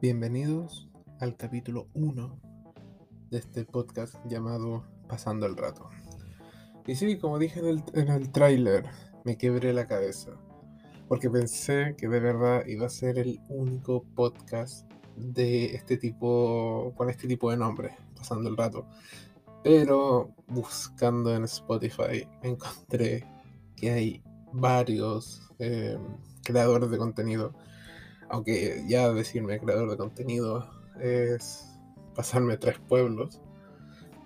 Bienvenidos al capítulo 1 de este podcast llamado Pasando el Rato. Y sí, como dije en el, en el me quebré la cabeza. Porque pensé que de verdad iba a ser el único podcast de este tipo, con este tipo de nombre, Pasando el Rato. Pero buscando en Spotify encontré que hay varios eh, creadores de contenido aunque ya decirme creador de contenido es pasarme tres pueblos,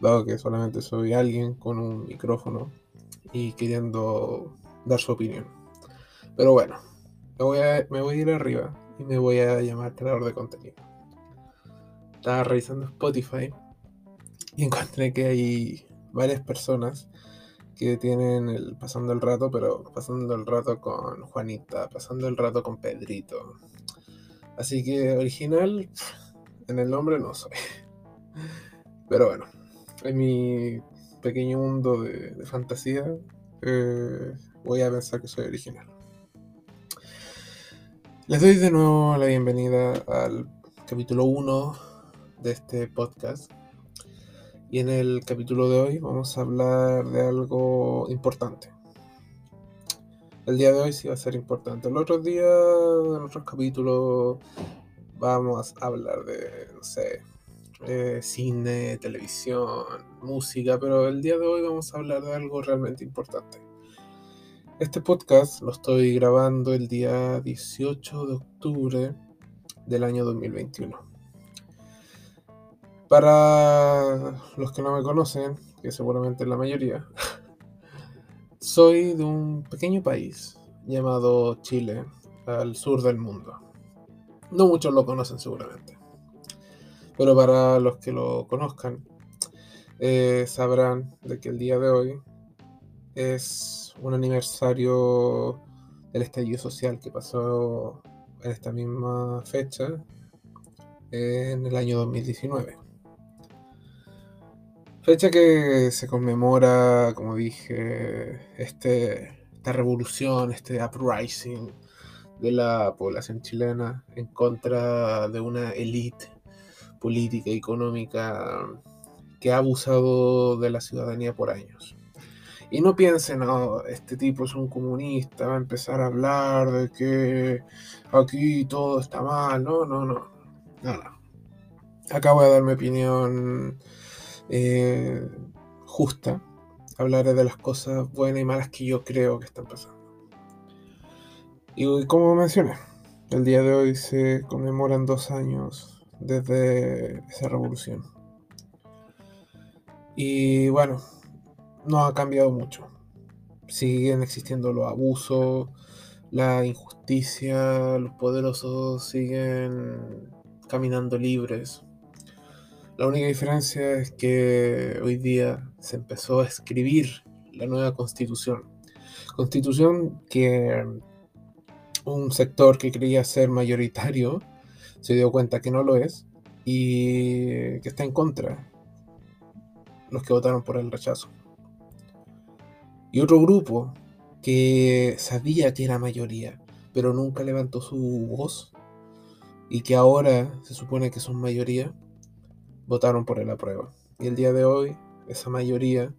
dado que solamente soy alguien con un micrófono y queriendo dar su opinión. Pero bueno, me voy me voy a ir arriba me voy a llamar creador de contenido. Estaba revisando Spotify y encontré que hay varias personas que tienen el pasando el rato, pero pasando el rato con Juanita, pasando el rato con Pedrito, Así que original en el nombre no soy. Pero bueno, en mi pequeño mundo de, fantasía eh, voy a pensar que soy original. Les doy de nuevo la bienvenida al capítulo 1 de este podcast. Y en el capítulo de hoy vamos a hablar de algo importante el día de hoy sí va a ser importante. El otro día, en otros capítulos, vamos a hablar de, no sé, eh, cine, televisión, música, pero el día de hoy vamos a hablar de algo realmente importante. Este podcast lo estoy grabando el día 18 de octubre del año 2021. Para los que no me conocen, que seguramente es la mayoría, Soy de un pequeño país llamado Chile, al sur del mundo. No muchos lo conocen seguramente. Pero para los que lo conozcan, eh, sabrán de que el día de hoy es un aniversario del estallido social que pasó en esta misma fecha en el año 2019. Fecha que se conmemora, como dije, este, esta revolución, este uprising de la población chilena en contra de una élite política y económica que ha abusado de la ciudadanía por años. Y no piensen, no, este tipo es un comunista, va a empezar a hablar de que aquí todo está mal. No, no, no. No, no. Acabo de dar mi opinión eh, justa. Hablaré de las cosas buenas y malas que yo creo que están pasando. Y como mencioné, el día de hoy se conmemoran dos años desde esa revolución. Y bueno, no ha cambiado mucho. Siguen existiendo los abusos, la injusticia, los poderosos siguen caminando libres. La única diferencia es que hoy día se empezó a escribir la nueva constitución. Constitución que un sector que creía ser mayoritario se dio cuenta que no lo es y que está en contra los que votaron por el rechazo. Y otro grupo que sabía que era mayoría, pero nunca levantó su voz y que ahora se supone que son mayoría, votaron por el apruebo. Y el día de hoy, esa mayoría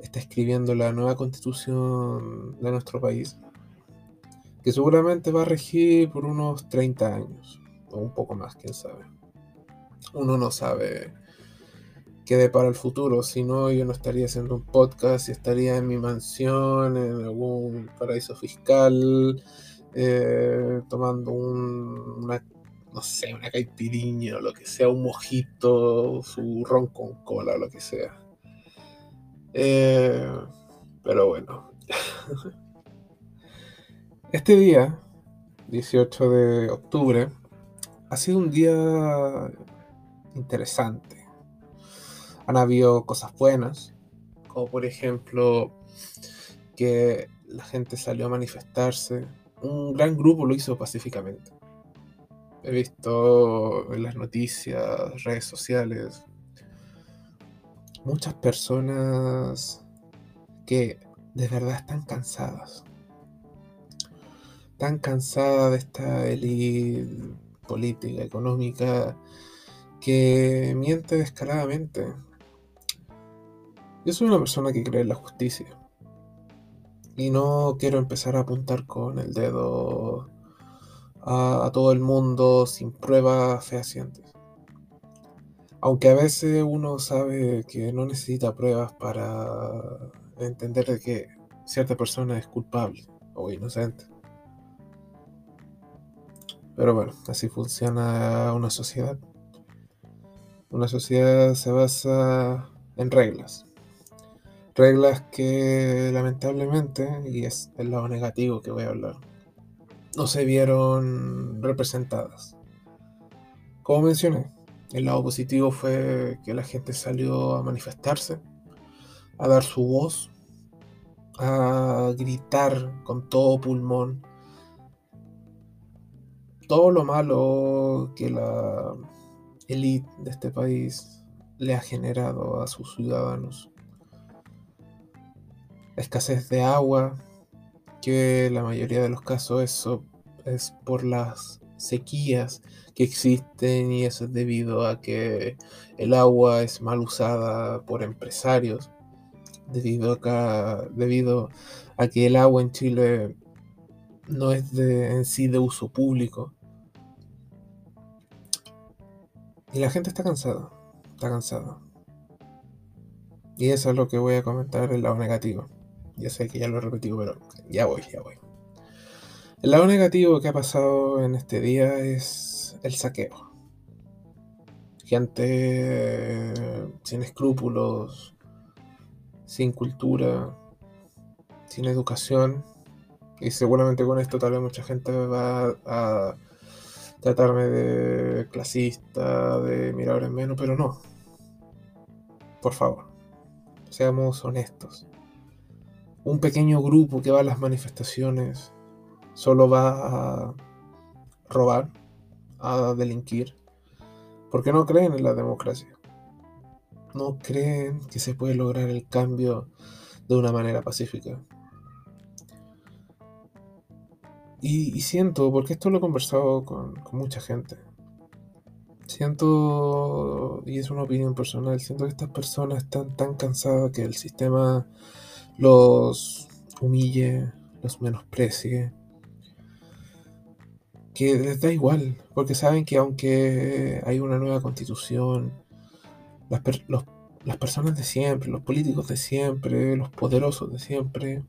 está escribiendo la nueva constitución de nuestro país, que seguramente va a regir por unos 30 años, o un poco más, quién sabe. Uno no sabe qué depara el futuro, si no yo no estaría haciendo un podcast estaría en mi mansión, en algún paraíso fiscal, eh, tomando un, una no sé, una caipiriña o lo que sea, un mojito, su ron con cola o lo que sea. Eh, pero bueno. Este día, 18 de octubre, ha sido un día interesante. Han habido cosas buenas, como por ejemplo que la gente salió a manifestarse. Un gran grupo lo hizo pacíficamente he visto en las noticias, redes sociales, muchas personas que de verdad están cansadas. Están cansadas de esta élite política, económica, que miente descaradamente. Yo soy una persona que cree en la justicia. Y no quiero empezar a apuntar con el dedo a, todo el mundo sin pruebas fehacientes. Aunque a veces uno sabe que no necesita pruebas para entender que cierta persona es culpable o inocente. Pero bueno, así funciona una sociedad. Una sociedad se basa en reglas. Reglas que lamentablemente, y es el lado negativo que voy a hablar, no se vieron representadas. Como mencioné, el lado positivo fue que la gente salió a manifestarse, a dar su voz, a gritar con todo pulmón todo lo malo que la élite de este país le ha generado a sus ciudadanos escasez de agua, que la mayoría de los casos eso es por las sequías que existen y eso es debido a que el agua es mal usada por empresarios, debido a, debido a que el agua en Chile no es de, en sí de uso público. Y la gente está cansada, está cansada. Y eso es lo que voy a comentar el lado negativo. Ya sé que ya lo he repetido, pero ya voy, ya voy. El lado negativo que ha pasado en este día es el saqueo. Gente sin escrúpulos, sin cultura, sin educación. Y seguramente con esto tal vez mucha gente va a tratarme de clasista, de mirar en menos, pero no. Por favor, seamos honestos un pequeño grupo que va a las manifestaciones solo va a robar, a delinquir, porque no creen en la democracia. No creen que se puede lograr el cambio de una manera pacífica. Y, siento, porque esto lo he conversado con, con mucha gente, siento, y es una opinión personal, siento que estas personas están tan cansadas que el sistema los humille, los menosprecie, que les da igual, porque saben que aunque hay una nueva constitución, las, las personas de siempre, los políticos de siempre, los poderosos de siempre,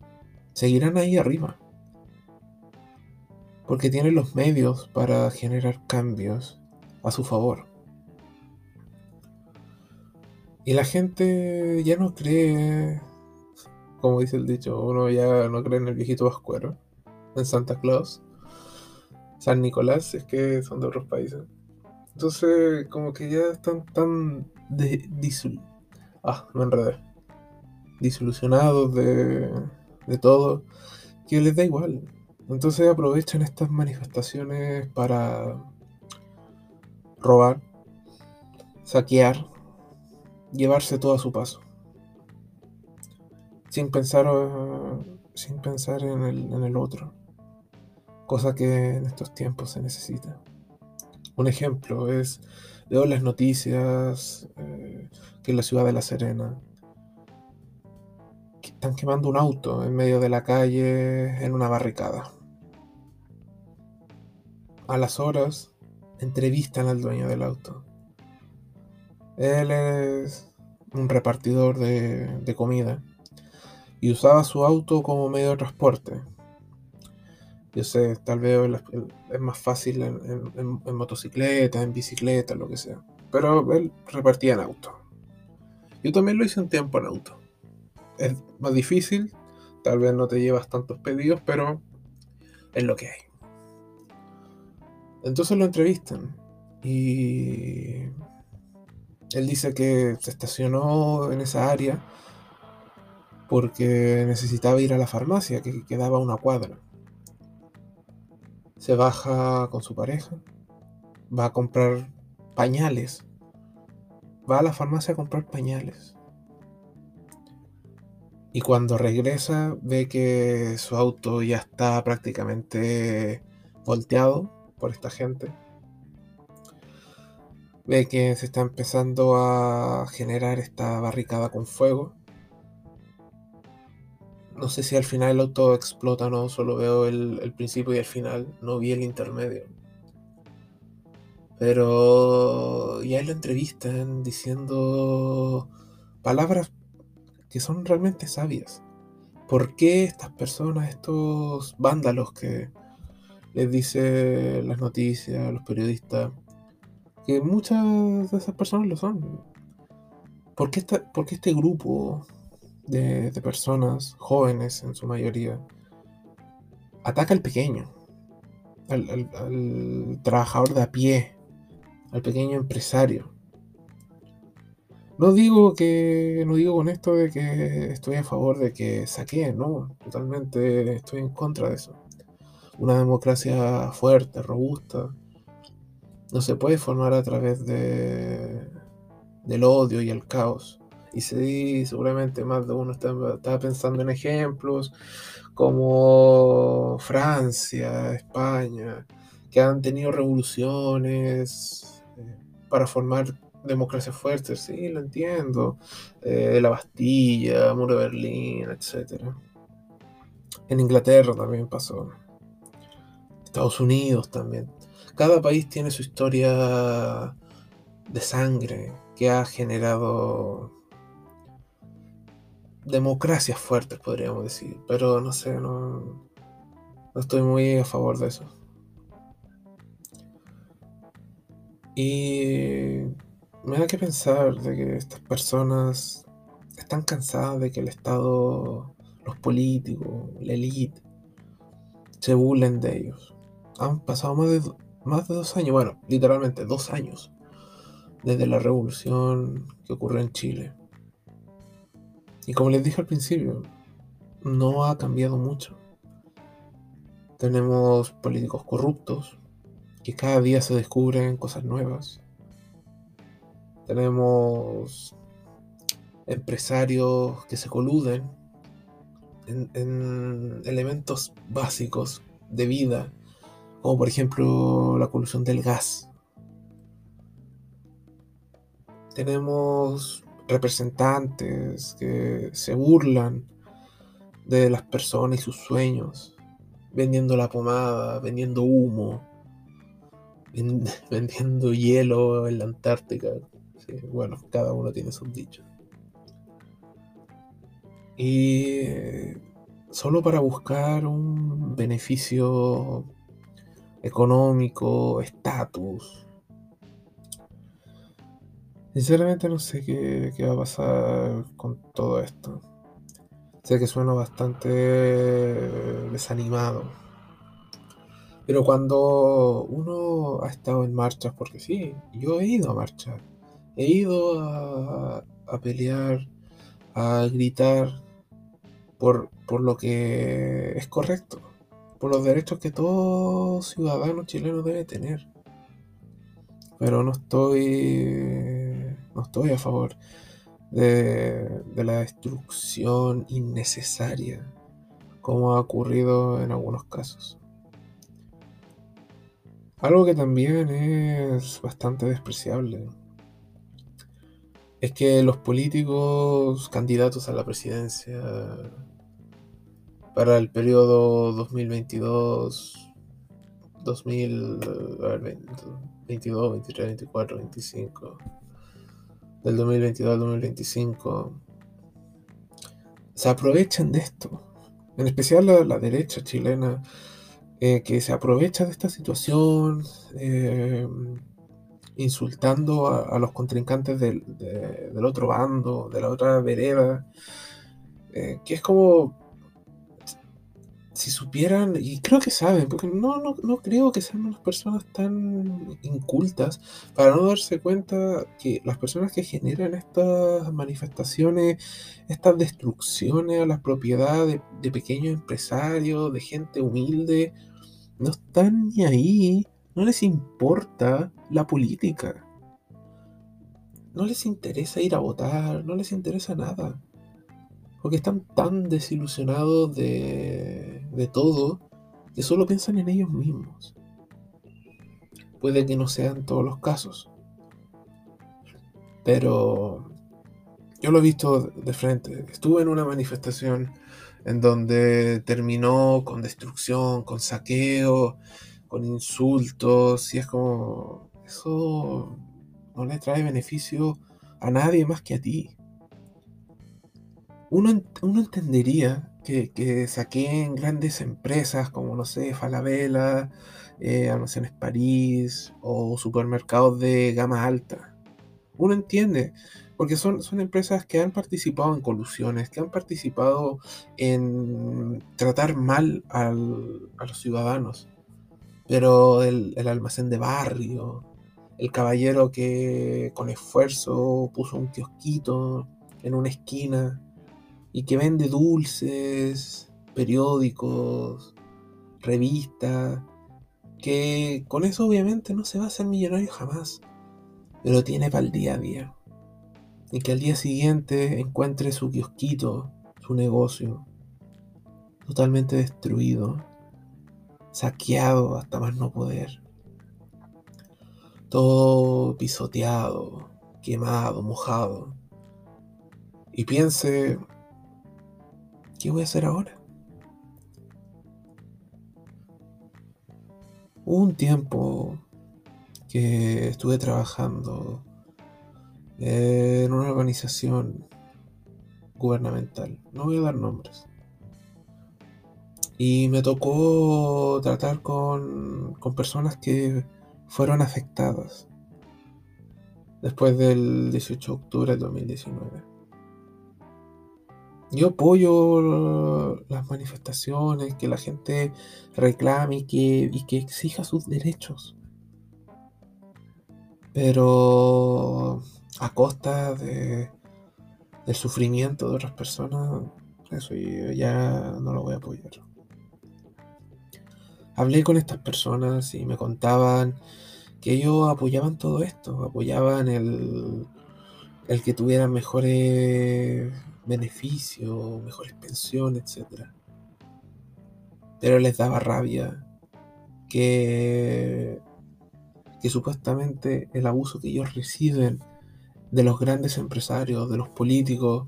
seguirán ahí arriba. Porque tienen los medios para generar cambios a su favor. Y la gente ya no cree como dice el dicho, uno ya no cree en el viejito vascuero, en Santa Claus, San Nicolás, es que son de otros países. Entonces, como que ya están tan de, ah, me enredé. disolucionados de, de todo, que les da igual. Entonces aprovechan estas manifestaciones para robar, saquear, llevarse todo a su paso sin pensar, sin pensar en el, otro, cosa que en estos tiempos se necesita. Un ejemplo es, leo las noticias eh, que en la ciudad de La Serena están quemando un auto en medio de la calle en una barricada. A las horas entrevistan al dueño del auto. Él es un repartidor de comida y usaba su auto como medio de transporte. Yo sé, tal vez es más fácil en, motocicleta, en bicicleta, lo que sea. Pero él repartía en auto. Yo también lo hice un tiempo en auto. Es más difícil, tal vez no te llevas tantos pedidos, pero es lo que hay. Entonces lo entrevistan y él dice que se estacionó en esa área porque necesitaba ir a la farmacia que quedaba una cuadra. Se baja con su pareja va a comprar pañales. Va a la farmacia a comprar pañales. Y cuando regresa ve que su auto ya está prácticamente volteado por esta gente. Ve que se está empezando a generar esta barricada con fuego. No sé si al final el auto explota no, solo veo el, principio y el final, no vi el intermedio. Pero ya lo entrevistan diciendo palabras que son realmente sabias. ¿Por qué estas personas, estos vándalos que les dice las noticias, los periodistas, que muchas de esas personas lo son? ¿Por qué, este grupo de, personas, jóvenes en su mayoría, ataca al pequeño, al, trabajador de a pie, al pequeño empresario. No digo que no digo con esto de que estoy a favor de que saqueen, no, totalmente estoy en contra de eso. Una democracia fuerte, robusta, no se puede formar a través de del odio y el caos. Y sí, seguramente más de uno está, pensando en ejemplos como Francia, España, que han tenido revoluciones eh, para formar democracias fuertes, sí, lo entiendo. Eh, la Bastilla, Muro de Berlín, etc. En Inglaterra también pasó. Estados Unidos también. Cada país tiene su historia de sangre que ha generado democracias fuertes, podríamos decir. Pero no sé, no, no estoy muy a favor de eso. Y me da que pensar de que estas personas están cansadas de que el Estado, los políticos, la élite, se burlen de ellos. Han pasado más de, más de dos años, bueno, literalmente dos años, desde la revolución que ocurrió en Chile. Y como les dije al principio, no ha cambiado mucho. Tenemos políticos corruptos que cada día se descubren cosas nuevas. Tenemos empresarios que se coluden en, elementos básicos de vida, como por ejemplo la colusión del gas. Tenemos representantes que se burlan de las personas y sus sueños, vendiendo la pomada, vendiendo humo, vendiendo hielo en la Antártica. bueno, cada uno tiene sus dichos. Y solo para buscar un beneficio económico, estatus, Sinceramente no sé qué, va a pasar con todo esto. Sé que suena bastante desanimado. Pero cuando uno ha estado en marchas, porque sí, yo he ido a marchar, he ido a, pelear, a gritar por, por lo que es correcto, por los derechos que todo ciudadano chileno debe tener. Pero no estoy no estoy a favor de, la destrucción innecesaria, como ha ocurrido en algunos casos. Algo que también es bastante despreciable es que los políticos candidatos a la presidencia para el periodo 2022, 2022, 23, 24, 25, del 2022 al 2025 se aprovechan de esto. En especial la, derecha chilena, eh, que se aprovecha de esta situación, eh, insultando a, los contrincantes del, otro bando, de la otra vereda, eh, que es como si supieran, y creo que saben, porque no, no, no, creo que sean unas personas tan incultas para no darse cuenta que las personas que generan estas manifestaciones, estas destrucciones a las propiedades de, pequeños empresarios, de gente humilde, no están ni ahí No les importa la política. No les interesa ir a votar, no les interesa nada. Porque están tan desilusionados de, de todo que solo piensan en ellos mismos. Puede que no sean todos los casos. Pero yo lo he visto de frente. Estuve en una manifestación en donde terminó con destrucción, con saqueo, con insultos, y es como, eso no le trae beneficio a nadie más que a ti. Uno, uno entendería que, que grandes empresas como, no sé, Falabella, eh, Almacenes París o supermercados de gama alta. Uno entiende, porque son, son empresas que han participado en colusiones, que han participado en tratar mal a los ciudadanos. Pero el, el, almacén de barrio, el caballero que con esfuerzo puso un kiosquito en una esquina y que vende dulces, periódicos, revistas, que con eso obviamente no se va a hacer millonario jamás, pero tiene para el día a día. Y que al día siguiente encuentre su kiosquito, su negocio, totalmente destruido, saqueado hasta más no poder. Todo pisoteado, quemado, mojado. Y piense, ¿qué voy a hacer ahora? Hubo un tiempo que estuve trabajando en una organización gubernamental. No voy a dar nombres. Y me tocó tratar con, con personas que fueron afectadas después del 18 de octubre del 2019. Yo apoyo las manifestaciones, que la gente reclame y que, y que exija sus derechos. Pero a costa de, del sufrimiento de otras personas, eso yo ya no lo voy a apoyar. Hablé con estas personas y me contaban que ellos apoyaban todo esto, apoyaban el, el que tuvieran mejores beneficios, mejores pensiones, etc. Pero les daba rabia que, que supuestamente el abuso que ellos reciben de los grandes empresarios, de los políticos,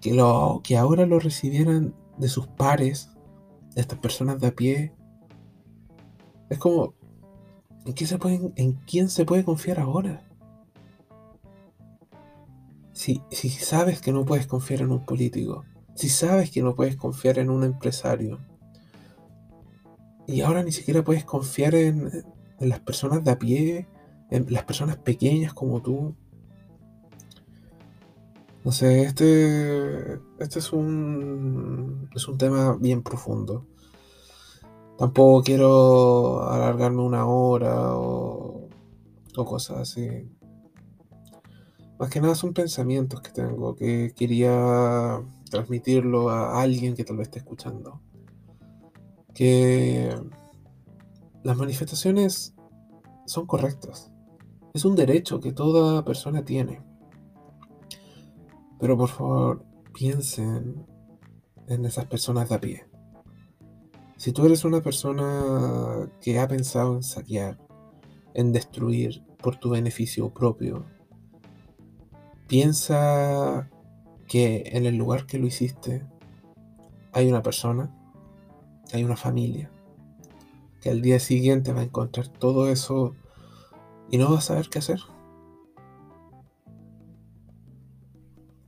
que, lo, que ahora lo recibieran de sus pares, de estas personas de a pie. Es como, ¿en, qué se puede, ¿en quién se puede confiar ahora? Si, sabes que no puedes confiar en un político, si sabes que no puedes confiar en un empresario, y ahora ni siquiera puedes confiar en, en las personas de a pie, en las personas pequeñas como tú. No sé, este, este es un, es un tema bien profundo. Tampoco quiero alargarme una hora o, o cosas así. Más que nada son pensamientos que tengo, que quería transmitirlo a alguien que tal vez esté escuchando. Que las manifestaciones son correctas. Es un derecho que toda persona tiene. Pero por favor, piensen en esas personas de a pie. Si tú eres una persona que ha pensado en saquear, en destruir por tu beneficio propio, Piensa que en el lugar que lo hiciste hay una persona, hay una familia, que al día siguiente va a encontrar todo eso y no va a saber qué hacer.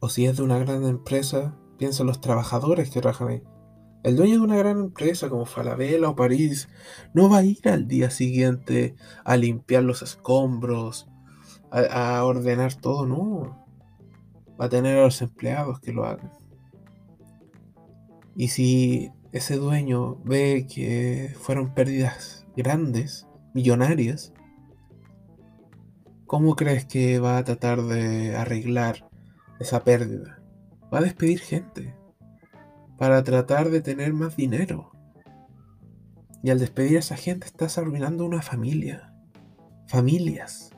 O si es de una gran empresa, piensa en los trabajadores que trabajan ahí. El dueño de una gran empresa como Falabella o París no va a ir al día siguiente a limpiar los escombros, a, a ordenar todo, no va a tener a los empleados que lo hagan. Y si ese dueño ve que fueron pérdidas grandes, millonarias, ¿cómo crees que va a tratar de arreglar esa pérdida? Va a despedir gente para tratar de tener más dinero. Y al despedir a esa gente estás arruinando una familia. Familias.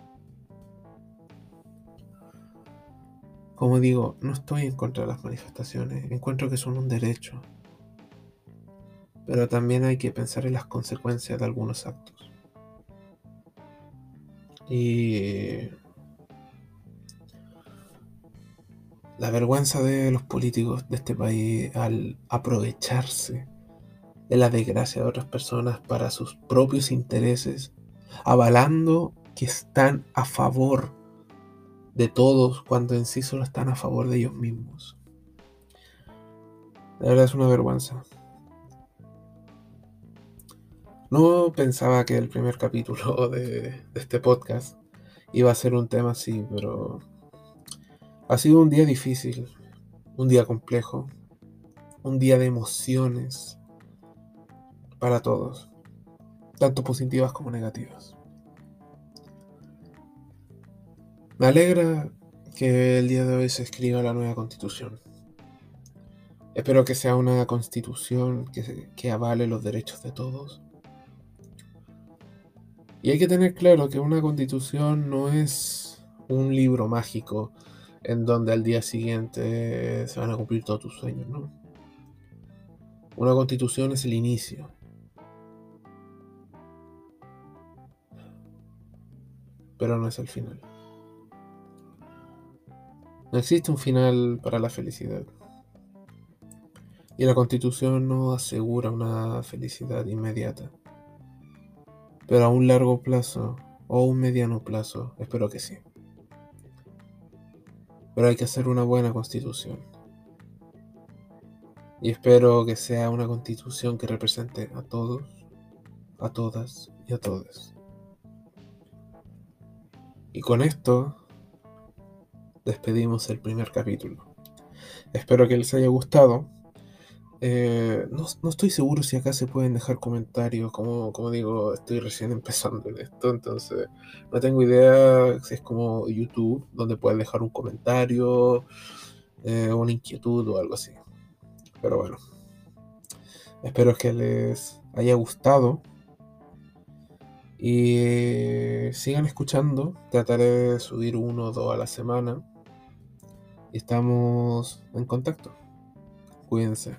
Como digo, no estoy en contra de las manifestaciones, encuentro que son un derecho. Pero también hay que pensar en las consecuencias de algunos actos. Y la vergüenza de los políticos de este país al aprovecharse de la desgracia de otras personas para sus propios intereses, avalando que están a favor de todos cuando en sí solo están a favor de ellos mismos. La verdad es una vergüenza. No pensaba que el primer capítulo de, este podcast iba a ser un tema así, pero ha sido un día difícil, un día complejo, un día de emociones para todos, tanto positivas como negativas. Me alegra que el día de hoy se escriba la nueva constitución. Espero que sea una constitución que, que, avale los derechos de todos. Y hay que tener claro que una constitución no es un libro mágico en donde al día siguiente se van a cumplir todos tus sueños, ¿no? Una constitución es el inicio. Pero no es el final. No existe un final para la felicidad. Y la constitución no asegura una felicidad inmediata. Pero a un largo plazo o un mediano plazo, espero que sí. Pero hay que hacer una buena constitución. Y espero que sea una constitución que represente a todos, a todas y a todos. Y con esto despedimos el primer capítulo. Espero que les haya gustado. Eh, no, estoy seguro si acá se pueden dejar comentarios. Como, como digo, estoy recién empezando en esto, entonces no tengo idea si es como YouTube, donde puedes dejar un comentario, eh, una inquietud o algo así. Pero bueno, espero que les haya gustado. Y sigan escuchando. Trataré de subir uno o dos a la semana. Estamos en contacto. Cuídense.